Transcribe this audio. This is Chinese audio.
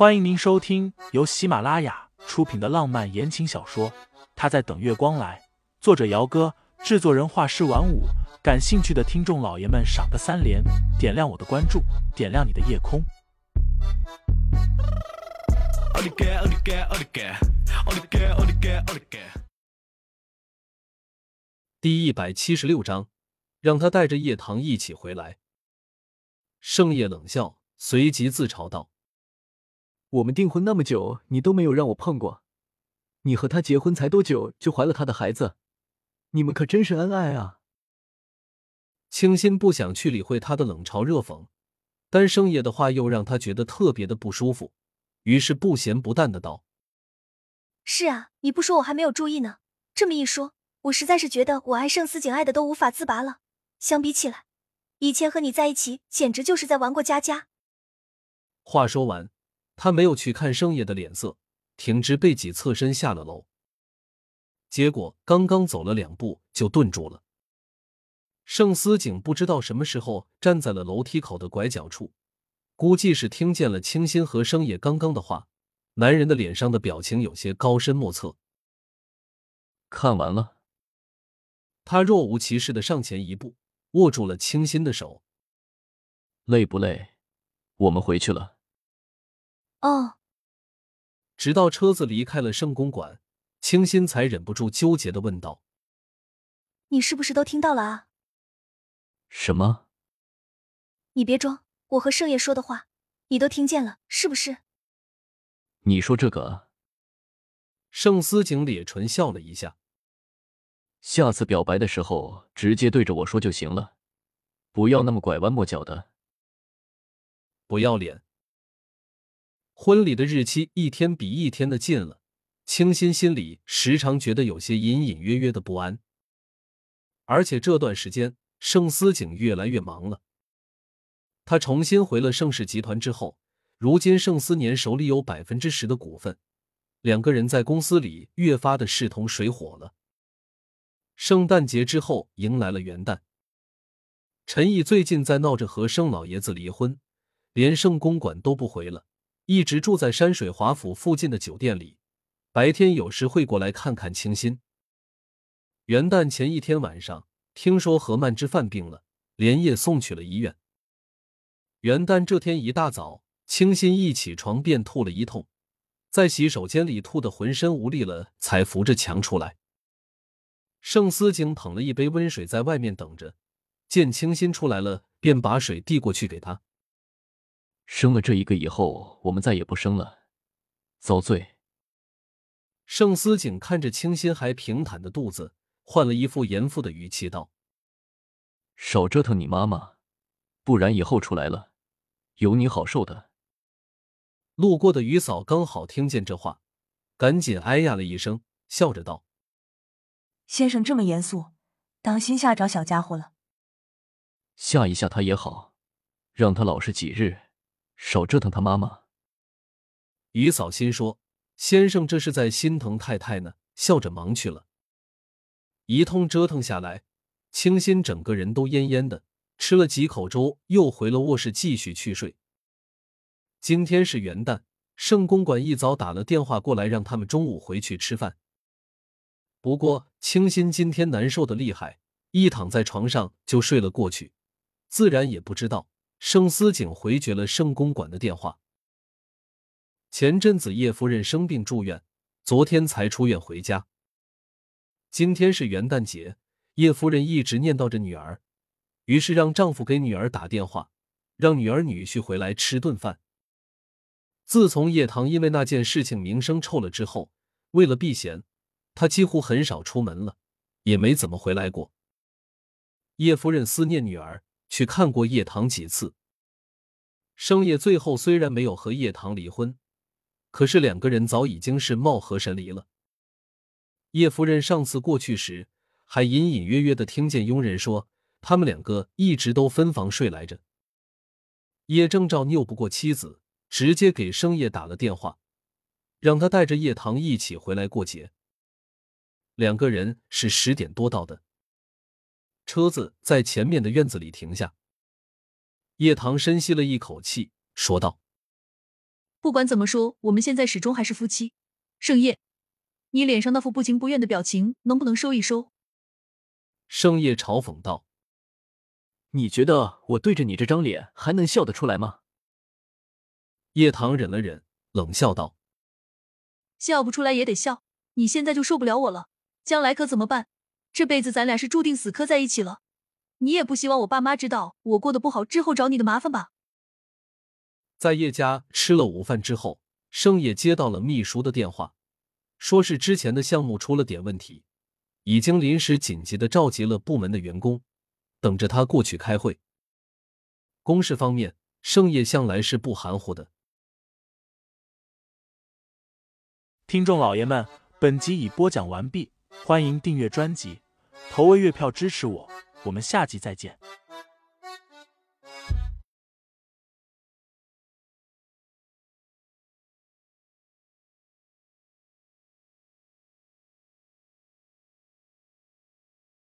欢迎您收听由喜马拉雅出品的浪漫言情小说《他在等月光来》，作者：姚哥，制作人：画师晚舞。感兴趣的听众老爷们，赏个三连，点亮我的关注，点亮你的夜空。第一百七十六章，让他带着叶棠一起回来。盛夜冷笑，随即自嘲道。我们订婚那么久，你都没有让我碰过。你和他结婚才多久就怀了他的孩子？你们可真是恩爱啊！清新不想去理会他的冷嘲热讽，但盛野的话又让他觉得特别的不舒服，于是不咸不淡的道：“是啊，你不说我还没有注意呢。这么一说，我实在是觉得我爱盛思景爱的都无法自拔了。相比起来，以前和你在一起简直就是在玩过家家。”话说完。他没有去看生野的脸色，挺直背脊侧身下了楼。结果刚刚走了两步就顿住了。盛思景不知道什么时候站在了楼梯口的拐角处，估计是听见了清新和生野刚刚的话。男人的脸上的表情有些高深莫测。看完了，他若无其事的上前一步，握住了清新的手。累不累？我们回去了。哦，直到车子离开了圣公馆，清新才忍不住纠结的问道：“你是不是都听到了啊？”“什么？”“你别装，我和盛爷说的话，你都听见了，是不是？”“你说这个？”盛思景咧唇笑了一下。“下次表白的时候直接对着我说就行了，不要那么拐弯抹角的。”“不要脸。”婚礼的日期一天比一天的近了，清新心里时常觉得有些隐隐约约的不安。而且这段时间，盛思景越来越忙了。他重新回了盛世集团之后，如今盛思年手里有百分之十的股份，两个人在公司里越发的势同水火了。圣诞节之后迎来了元旦，陈毅最近在闹着和盛老爷子离婚，连盛公馆都不回了。一直住在山水华府附近的酒店里，白天有时会过来看看清新。元旦前一天晚上，听说何曼芝犯病了，连夜送去了医院。元旦这天一大早，清新一起床便吐了一通，在洗手间里吐得浑身无力了，才扶着墙出来。盛思景捧了一杯温水在外面等着，见清新出来了，便把水递过去给他。生了这一个以后，我们再也不生了，遭罪。盛思景看着清新还平坦的肚子，换了一副严父的语气道：“少折腾你妈妈，不然以后出来了，有你好受的。”路过的于嫂刚好听见这话，赶紧哎呀了一声，笑着道：“先生这么严肃，当心吓着小家伙了。吓一吓他也好，让他老实几日。”少折腾他妈妈。于嫂心说：“先生这是在心疼太太呢。”笑着忙去了。一通折腾下来，清新整个人都恹恹的，吃了几口粥，又回了卧室继续去睡。今天是元旦，圣公馆一早打了电话过来，让他们中午回去吃饭。不过清新今天难受的厉害，一躺在床上就睡了过去，自然也不知道。盛思景回绝了盛公馆的电话。前阵子叶夫人生病住院，昨天才出院回家。今天是元旦节，叶夫人一直念叨着女儿，于是让丈夫给女儿打电话，让女儿女婿回来吃顿饭。自从叶棠因为那件事情名声臭了之后，为了避嫌，她几乎很少出门了，也没怎么回来过。叶夫人思念女儿。去看过叶棠几次，生叶最后虽然没有和叶棠离婚，可是两个人早已经是貌合神离了。叶夫人上次过去时，还隐隐约约的听见佣人说，他们两个一直都分房睡来着。叶正照拗不过妻子，直接给生叶打了电话，让他带着叶棠一起回来过节。两个人是十点多到的。车子在前面的院子里停下，叶棠深吸了一口气，说道：“不管怎么说，我们现在始终还是夫妻。盛夜，你脸上那副不情不愿的表情，能不能收一收？盛夜嘲讽道：“你觉得我对着你这张脸还能笑得出来吗？”叶棠忍了忍，冷笑道：“笑不出来也得笑。你现在就受不了我了，将来可怎么办？这辈子咱俩是注定死磕在一起了。你也不希望我爸妈知道我过得不好之后找你的麻烦吧？”在叶家吃了午饭之后，盛夜接到了秘书的电话，说是之前的项目出了点问题，已经临时紧急的召集了部门的员工，等着他过去开会。公事方面，盛夜向来是不含糊的。听众老爷们，本集已播讲完毕，欢迎订阅专辑，投喂月票支持我，我们下集再见。